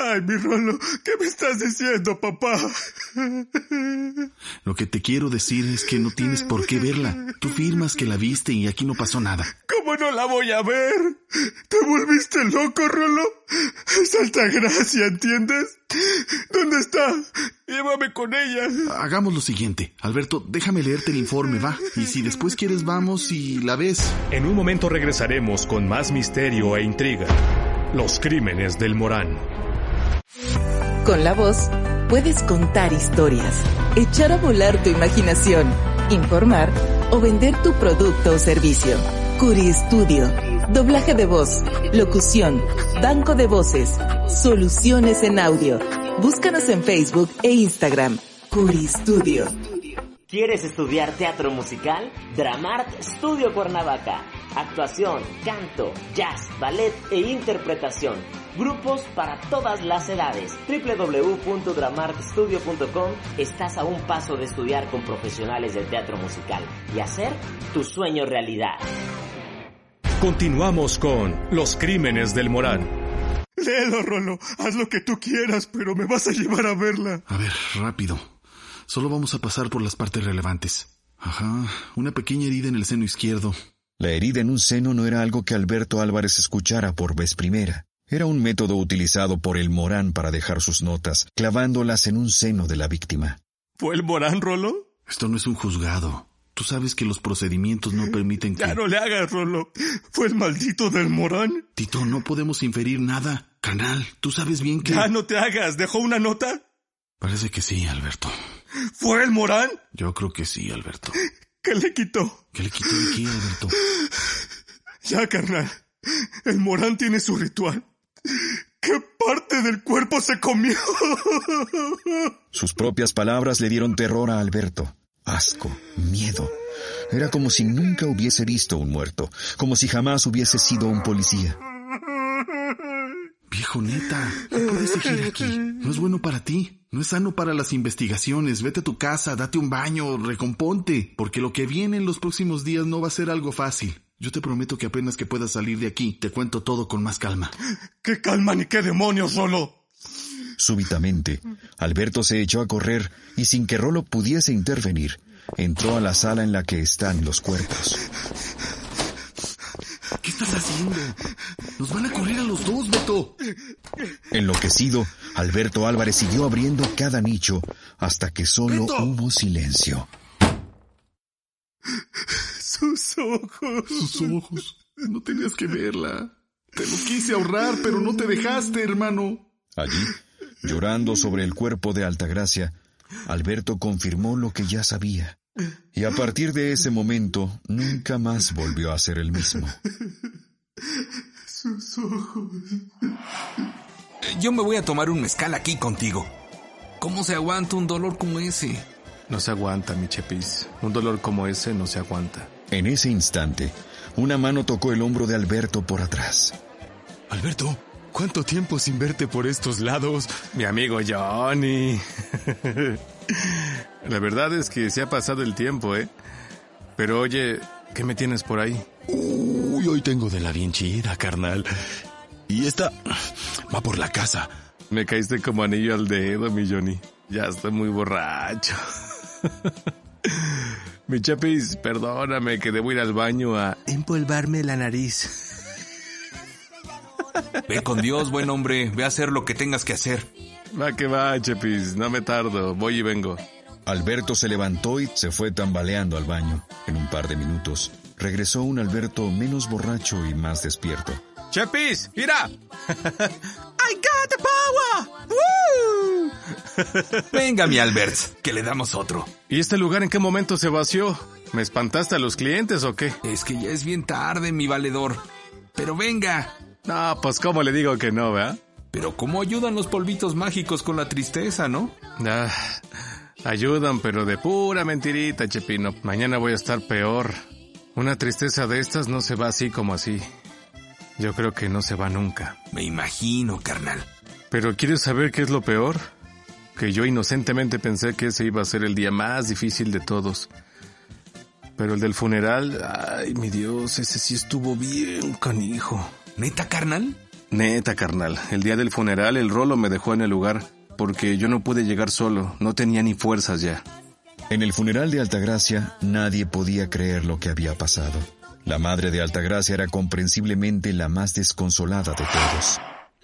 Ay, mi Rolo, ¿qué me estás diciendo, papá? Lo que te quiero decir es que no tienes por qué verla. Tú firmas que la viste y aquí no pasó nada. ¿Cómo no la voy a ver? ¿Te volviste loco, Rolo? Es alta gracia, ¿entiendes? ¿Dónde está? Llévame con ella. Hagamos lo siguiente. Alberto, déjame leerte el informe, va. Y si después quieres, vamos y la ves. En un momento regresaremos con más misterio e intriga. Los crímenes del Morán. Con la voz puedes contar historias, echar a volar tu imaginación, informar o vender tu producto o servicio. Curi Studio. Doblaje de voz, locución, banco de voces, soluciones en audio. Búscanos en Facebook e Instagram. Curi Studio. ¿Quieres estudiar teatro musical? Dramart Studio Cuernavaca. Actuación, canto, jazz, ballet e interpretación. Grupos para todas las edades. www.dramartstudio.com Estás a un paso de estudiar con profesionales del teatro musical y hacer tu sueño realidad. Continuamos con Los crímenes del Morán. Léelo, Rolo. Haz lo que tú quieras, pero me vas a llevar a verla. A ver, rápido. Solo vamos a pasar por las partes relevantes. Ajá, una pequeña herida en el seno izquierdo. La herida en un seno no era algo que Alberto Álvarez escuchara por vez primera. Era un método utilizado por el Morán para dejar sus notas, clavándolas en un seno de la víctima. ¿Fue el Morán, Rolo? Esto no es un juzgado. Tú sabes que los procedimientos no permiten que... Ya no le hagas, Rolo. Fue el maldito del Morán. Tito, no podemos inferir nada. Canal, tú sabes bien que... Ya no te hagas. ¿Dejó una nota? Parece que sí, Alberto. ¿Fue el Morán? Yo creo que sí, Alberto. ¿Qué le quitó? ¿Qué le quitó de qué, Alberto? Ya, carnal. El Morán tiene su ritual. ¿Qué parte del cuerpo se comió? Sus propias palabras le dieron terror a Alberto. Asco, miedo. Era como si nunca hubiese visto un muerto, como si jamás hubiese sido un policía. Hijo, neta, no puedes seguir aquí. No es bueno para ti. No es sano para las investigaciones. Vete a tu casa, date un baño, recomponte. Porque lo que viene en los próximos días no va a ser algo fácil. Yo te prometo que apenas que puedas salir de aquí, te cuento todo con más calma. ¡Qué calma ni qué demonios solo! Súbitamente, Alberto se echó a correr y sin que Rolo pudiese intervenir, entró a la sala en la que están los cuerpos. ¿Qué estás haciendo? Nos van a correr a los dos, Beto. Enloquecido, Alberto Álvarez siguió abriendo cada nicho hasta que solo ¡Beto! hubo silencio. Sus ojos. Sus ojos. No tenías que verla. Te lo quise ahorrar, pero no te dejaste, hermano. Allí, llorando sobre el cuerpo de Altagracia, Alberto confirmó lo que ya sabía. Y a partir de ese momento, nunca más volvió a ser el mismo. Sus ojos. Yo me voy a tomar un mezcal aquí contigo. ¿Cómo se aguanta un dolor como ese? No se aguanta, mi chepis. Un dolor como ese no se aguanta. En ese instante, una mano tocó el hombro de Alberto por atrás. Alberto, ¿cuánto tiempo sin verte por estos lados? Mi amigo Johnny. La verdad es que se ha pasado el tiempo, ¿eh? Pero oye, ¿qué me tienes por ahí? Uy, hoy tengo de la bien chida, carnal. Y esta va por la casa. Me caíste como anillo al dedo, mi Johnny. Ya estoy muy borracho. mi chapis, perdóname que debo ir al baño a empolvarme la nariz. Ve con Dios, buen hombre. Ve a hacer lo que tengas que hacer. Va que va, Chepis. No me tardo. Voy y vengo. Alberto se levantó y se fue tambaleando al baño. En un par de minutos, regresó un Alberto menos borracho y más despierto. ¡Chepis! ¡Mira! I got the power! ¡Woo! Venga, mi Albert, que le damos otro. ¿Y este lugar en qué momento se vació? ¿Me espantaste a los clientes o qué? Es que ya es bien tarde, mi valedor. Pero venga. No, pues cómo le digo que no, ¿verdad? Pero cómo ayudan los polvitos mágicos con la tristeza, ¿no? Ah, ayudan, pero de pura mentirita, Chepino. Mañana voy a estar peor. Una tristeza de estas no se va así como así. Yo creo que no se va nunca. Me imagino, carnal. Pero ¿quieres saber qué es lo peor? Que yo inocentemente pensé que ese iba a ser el día más difícil de todos. Pero el del funeral, ay, mi Dios, ese sí estuvo bien canijo. ¿Neta, carnal? Neta, carnal. El día del funeral el rolo me dejó en el lugar porque yo no pude llegar solo, no tenía ni fuerzas ya. En el funeral de Altagracia nadie podía creer lo que había pasado. La madre de Altagracia era comprensiblemente la más desconsolada de todos.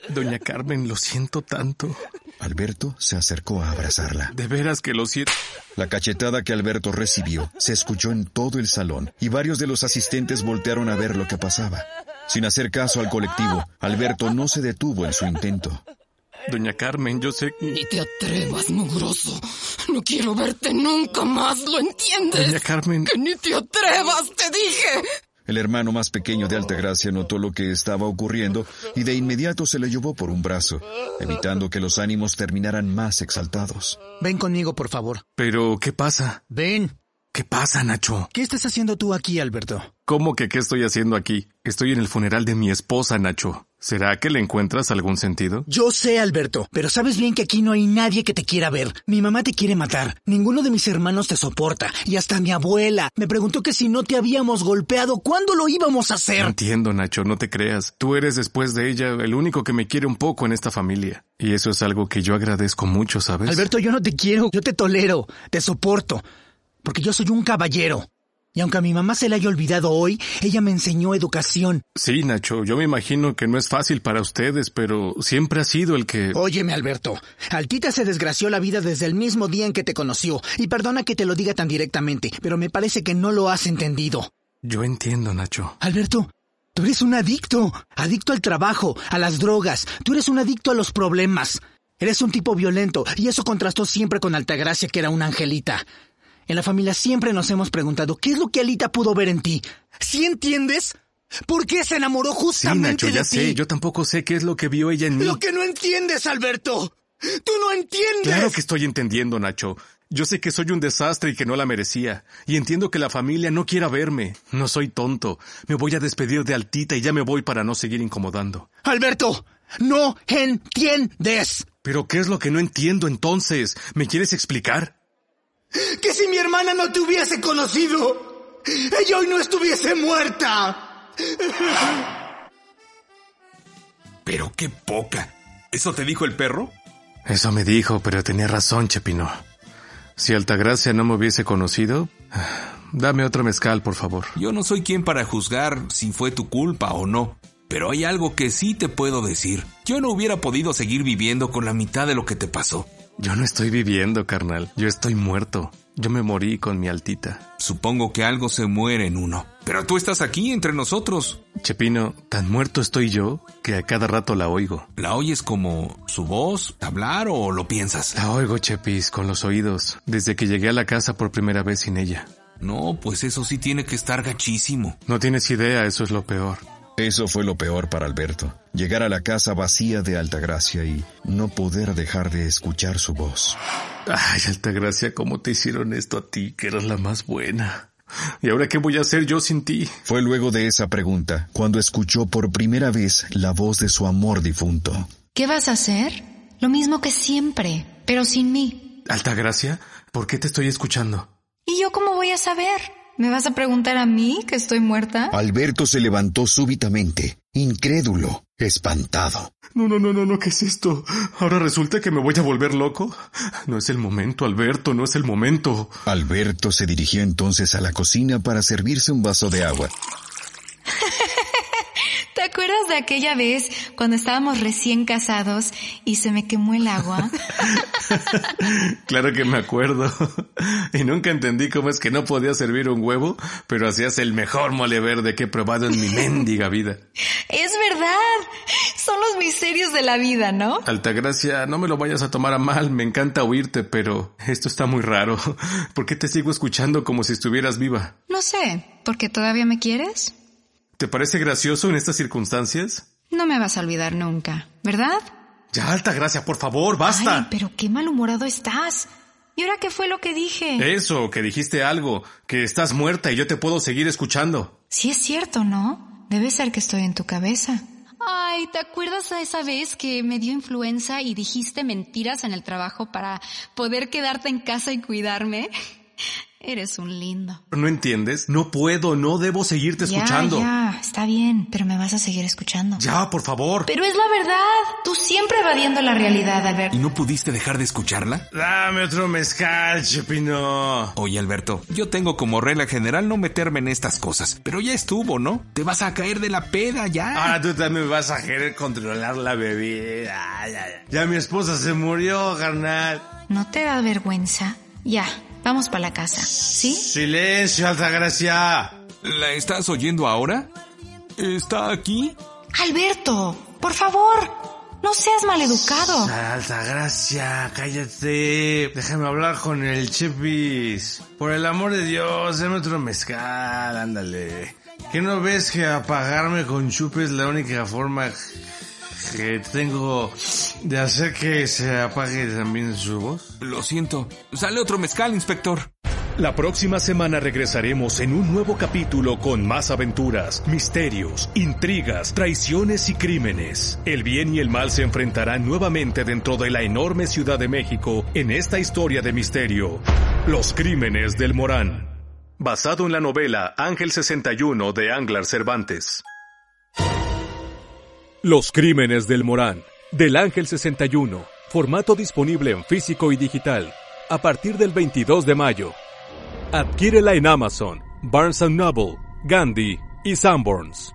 Doña Carmen, lo siento tanto. Alberto se acercó a abrazarla. De veras que lo siento. La cachetada que Alberto recibió se escuchó en todo el salón y varios de los asistentes voltearon a ver lo que pasaba. Sin hacer caso al colectivo, Alberto no se detuvo en su intento. Doña Carmen, yo sé... Ni te atrevas, mugroso. No quiero verte nunca más, ¿lo entiendes? Doña Carmen... Que ni te atrevas, te dije. El hermano más pequeño de Altagracia notó lo que estaba ocurriendo y de inmediato se le llevó por un brazo, evitando que los ánimos terminaran más exaltados. Ven conmigo, por favor. Pero, ¿qué pasa? Ven. ¿Qué pasa, Nacho? ¿Qué estás haciendo tú aquí, Alberto? ¿Cómo que qué estoy haciendo aquí? Estoy en el funeral de mi esposa, Nacho. ¿Será que le encuentras algún sentido? Yo sé, Alberto, pero sabes bien que aquí no hay nadie que te quiera ver. Mi mamá te quiere matar. Ninguno de mis hermanos te soporta. Y hasta mi abuela me preguntó que si no te habíamos golpeado, ¿cuándo lo íbamos a hacer? Entiendo, Nacho, no te creas. Tú eres después de ella el único que me quiere un poco en esta familia. Y eso es algo que yo agradezco mucho, ¿sabes? Alberto, yo no te quiero. Yo te tolero. Te soporto. Porque yo soy un caballero. Y aunque a mi mamá se le haya olvidado hoy, ella me enseñó educación. Sí, Nacho, yo me imagino que no es fácil para ustedes, pero siempre ha sido el que... Óyeme, Alberto. Altita se desgració la vida desde el mismo día en que te conoció. Y perdona que te lo diga tan directamente, pero me parece que no lo has entendido. Yo entiendo, Nacho. Alberto, tú eres un adicto. Adicto al trabajo, a las drogas. Tú eres un adicto a los problemas. Eres un tipo violento, y eso contrastó siempre con Altagracia, que era una angelita. En la familia siempre nos hemos preguntado qué es lo que Alita pudo ver en ti. ¿Sí entiendes? ¿Por qué se enamoró justamente sí, Nacho, ya de sé. Yo tampoco sé qué es lo que vio ella en mí. Lo que no entiendes, Alberto. Tú no entiendes. Claro que estoy entendiendo, Nacho. Yo sé que soy un desastre y que no la merecía. Y entiendo que la familia no quiera verme. No soy tonto. Me voy a despedir de Altita y ya me voy para no seguir incomodando. Alberto, No entiendes. ¿Pero qué es lo que no entiendo entonces? ¿Me quieres explicar? Que si mi hermana no te hubiese conocido, ella hoy no estuviese muerta. Pero qué poca. ¿Eso te dijo el perro? Eso me dijo, pero tenía razón, Chepino. Si Altagracia no me hubiese conocido, dame otro mezcal, por favor. Yo no soy quien para juzgar si fue tu culpa o no. Pero hay algo que sí te puedo decir. Yo no hubiera podido seguir viviendo con la mitad de lo que te pasó. Yo no estoy viviendo, carnal. Yo estoy muerto. Yo me morí con mi altita. Supongo que algo se muere en uno. Pero tú estás aquí entre nosotros. Chepino, tan muerto estoy yo que a cada rato la oigo. ¿La oyes como su voz, hablar o lo piensas? La oigo, Chepis, con los oídos, desde que llegué a la casa por primera vez sin ella. No, pues eso sí tiene que estar gachísimo. No tienes idea, eso es lo peor. Eso fue lo peor para Alberto. Llegar a la casa vacía de Altagracia y no poder dejar de escuchar su voz. Ay, Altagracia, ¿cómo te hicieron esto a ti, que eras la más buena? ¿Y ahora qué voy a hacer yo sin ti? Fue luego de esa pregunta cuando escuchó por primera vez la voz de su amor difunto. ¿Qué vas a hacer? Lo mismo que siempre, pero sin mí. Altagracia, ¿por qué te estoy escuchando? ¿Y yo cómo voy a saber? ¿Me vas a preguntar a mí que estoy muerta? Alberto se levantó súbitamente, incrédulo, espantado. No, no, no, no, no, ¿qué es esto? ¿Ahora resulta que me voy a volver loco? No es el momento, Alberto, no es el momento. Alberto se dirigió entonces a la cocina para servirse un vaso de agua. ¿Te acuerdas de aquella vez cuando estábamos recién casados y se me quemó el agua? claro que me acuerdo. Y nunca entendí cómo es que no podía servir un huevo, pero hacías el mejor mole verde que he probado en mi mendiga vida. Es verdad. Son los misterios de la vida, ¿no? Altagracia, no me lo vayas a tomar a mal, me encanta oírte, pero esto está muy raro. ¿Por qué te sigo escuchando como si estuvieras viva? No sé, ¿porque todavía me quieres? ¿Te parece gracioso en estas circunstancias? No me vas a olvidar nunca, ¿verdad? Ya, Altagracia, por favor, basta. Ay, pero qué malhumorado estás. ¿Y ahora qué fue lo que dije? Eso, que dijiste algo, que estás muerta y yo te puedo seguir escuchando. Sí es cierto, ¿no? Debe ser que estoy en tu cabeza. Ay, ¿te acuerdas a esa vez que me dio influenza y dijiste mentiras en el trabajo para poder quedarte en casa y cuidarme? Eres un lindo. ¿No entiendes? No puedo, no debo seguirte ya, escuchando. Ya, está bien, pero me vas a seguir escuchando. Ya, por favor. Pero es la verdad. Tú siempre evadiendo la realidad, Alberto. ¿Y no pudiste dejar de escucharla? Dame otro mezcal, Chepino. Oye, Alberto, yo tengo como regla general no meterme en estas cosas. Pero ya estuvo, ¿no? Te vas a caer de la peda ya. Ahora tú también vas a querer controlar la bebida. Ya, ya, ya mi esposa se murió, carnal. ¿No te da vergüenza? Ya, Vamos para la casa, ¿sí? Silencio, Altagracia. ¿La estás oyendo ahora? ¿Está aquí? Alberto, por favor, no seas maleducado. Altagracia, cállate. Déjame hablar con el Chepis. Por el amor de Dios, dame otro mezcal, ándale. ¿Qué no ves que apagarme con chupe es la única forma que tengo de hacer que se apague también su voz? Lo siento. Sale otro mezcal, inspector. La próxima semana regresaremos en un nuevo capítulo con más aventuras, misterios, intrigas, traiciones y crímenes. El bien y el mal se enfrentarán nuevamente dentro de la enorme Ciudad de México en esta historia de misterio. Los crímenes del Morán. Basado en la novela Ángel 61 de Anglar Cervantes. Los crímenes del Morán, del Ángel 61. Formato disponible en físico y digital. A partir del 22 de mayo. Adquírela en Amazon, Barnes Noble, Gandhi y Sanborns.